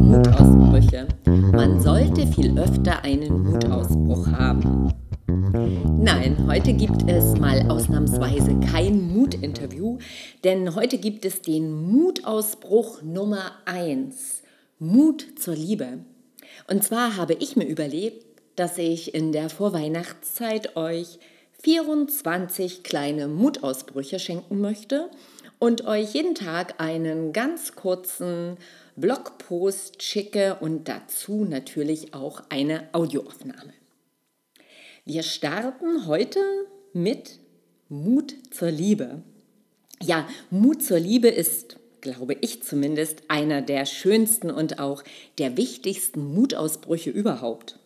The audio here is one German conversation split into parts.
Mutausbrüche. Man sollte viel öfter einen Mutausbruch haben. Nein, heute gibt es mal ausnahmsweise kein Mutinterview, denn heute gibt es den Mutausbruch Nummer 1. Mut zur Liebe. Und zwar habe ich mir überlegt, dass ich in der Vorweihnachtszeit euch 24 kleine Mutausbrüche schenken möchte und euch jeden Tag einen ganz kurzen Blogpost schicke und dazu natürlich auch eine Audioaufnahme. Wir starten heute mit Mut zur Liebe. Ja, Mut zur Liebe ist, glaube ich zumindest, einer der schönsten und auch der wichtigsten Mutausbrüche überhaupt.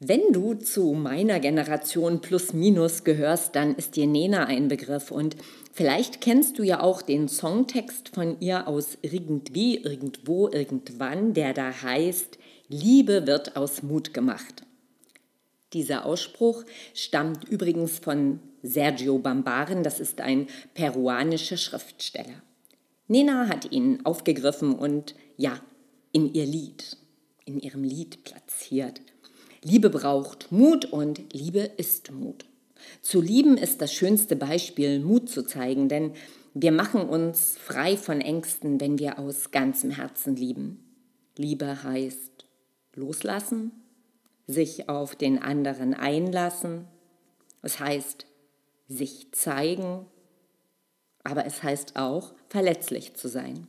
Wenn du zu meiner Generation plus minus gehörst, dann ist dir Nena ein Begriff und vielleicht kennst du ja auch den Songtext von ihr aus irgendwie, irgendwo, irgendwann, der da heißt, Liebe wird aus Mut gemacht. Dieser Ausspruch stammt übrigens von Sergio Bambaren, das ist ein peruanischer Schriftsteller. Nena hat ihn aufgegriffen und ja, in ihr Lied, in ihrem Lied platziert. Liebe braucht Mut und Liebe ist Mut. Zu lieben ist das schönste Beispiel, Mut zu zeigen, denn wir machen uns frei von Ängsten, wenn wir aus ganzem Herzen lieben. Liebe heißt loslassen, sich auf den anderen einlassen, es heißt sich zeigen, aber es heißt auch verletzlich zu sein.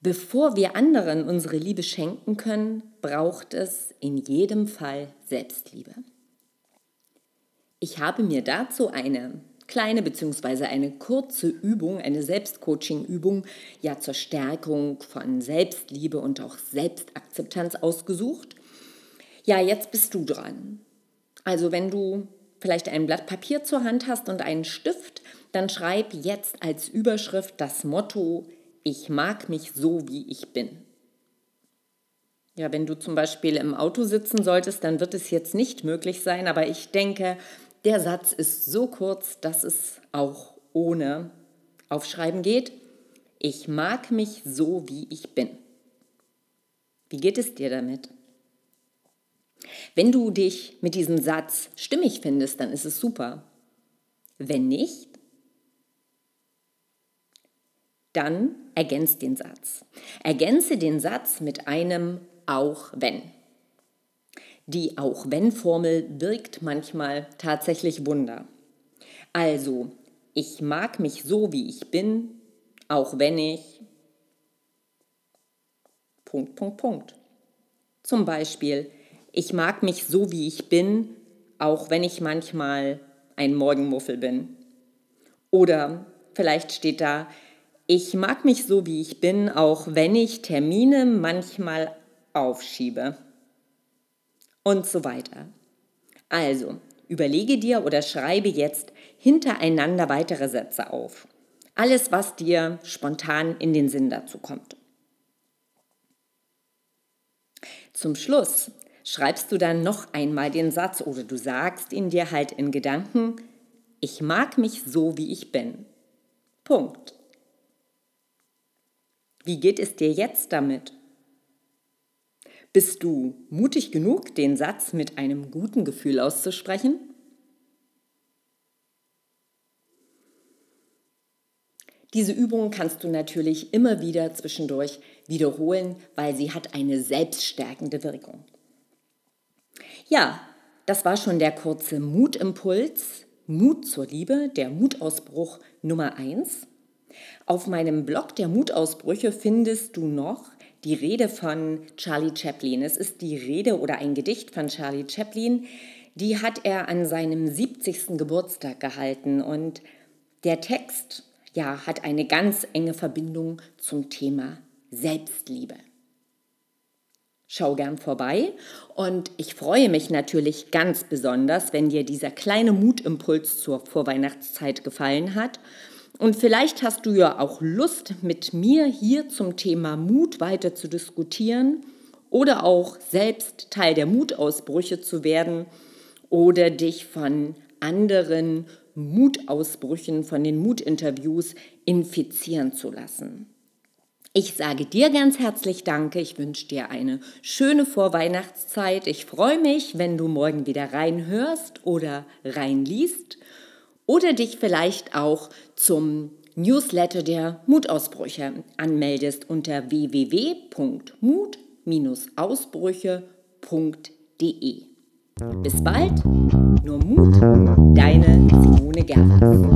Bevor wir anderen unsere Liebe schenken können, braucht es in jedem Fall Selbstliebe. Ich habe mir dazu eine kleine bzw. eine kurze Übung, eine Selbstcoaching-Übung ja zur Stärkung von Selbstliebe und auch Selbstakzeptanz ausgesucht. Ja, jetzt bist du dran. Also wenn du vielleicht ein Blatt Papier zur Hand hast und einen Stift, dann schreib jetzt als Überschrift das Motto ich mag mich so, wie ich bin. Ja, wenn du zum Beispiel im Auto sitzen solltest, dann wird es jetzt nicht möglich sein, aber ich denke, der Satz ist so kurz, dass es auch ohne Aufschreiben geht. Ich mag mich so, wie ich bin. Wie geht es dir damit? Wenn du dich mit diesem Satz stimmig findest, dann ist es super. Wenn nicht, dann ergänzt den Satz. Ergänze den Satz mit einem auch wenn. Die auch wenn Formel wirkt manchmal tatsächlich Wunder. Also, ich mag mich so, wie ich bin, auch wenn ich Punkt, Punkt, Punkt. Zum Beispiel, ich mag mich so, wie ich bin, auch wenn ich manchmal ein Morgenmuffel bin. Oder vielleicht steht da, ich mag mich so, wie ich bin, auch wenn ich Termine manchmal aufschiebe. Und so weiter. Also, überlege dir oder schreibe jetzt hintereinander weitere Sätze auf. Alles, was dir spontan in den Sinn dazu kommt. Zum Schluss schreibst du dann noch einmal den Satz oder du sagst ihn dir halt in Gedanken, ich mag mich so, wie ich bin. Punkt. Wie geht es dir jetzt damit? Bist du mutig genug, den Satz mit einem guten Gefühl auszusprechen? Diese Übung kannst du natürlich immer wieder zwischendurch wiederholen, weil sie hat eine selbststärkende Wirkung. Ja, das war schon der kurze Mutimpuls, Mut zur Liebe, der Mutausbruch Nummer 1. Auf meinem Blog der Mutausbrüche findest du noch die Rede von Charlie Chaplin. Es ist die Rede oder ein Gedicht von Charlie Chaplin, die hat er an seinem 70. Geburtstag gehalten und der Text ja, hat eine ganz enge Verbindung zum Thema Selbstliebe. Schau gern vorbei und ich freue mich natürlich ganz besonders, wenn dir dieser kleine Mutimpuls zur Vorweihnachtszeit gefallen hat und vielleicht hast du ja auch Lust, mit mir hier zum Thema Mut weiter zu diskutieren oder auch selbst Teil der Mutausbrüche zu werden oder dich von anderen Mutausbrüchen, von den Mutinterviews infizieren zu lassen. Ich sage dir ganz herzlich Danke. Ich wünsche dir eine schöne Vorweihnachtszeit. Ich freue mich, wenn du morgen wieder reinhörst oder reinliest oder dich vielleicht auch zum Newsletter der Mutausbrüche anmeldest unter www.mut-ausbrüche.de. Bis bald, nur Mut, deine Simone Gerlers.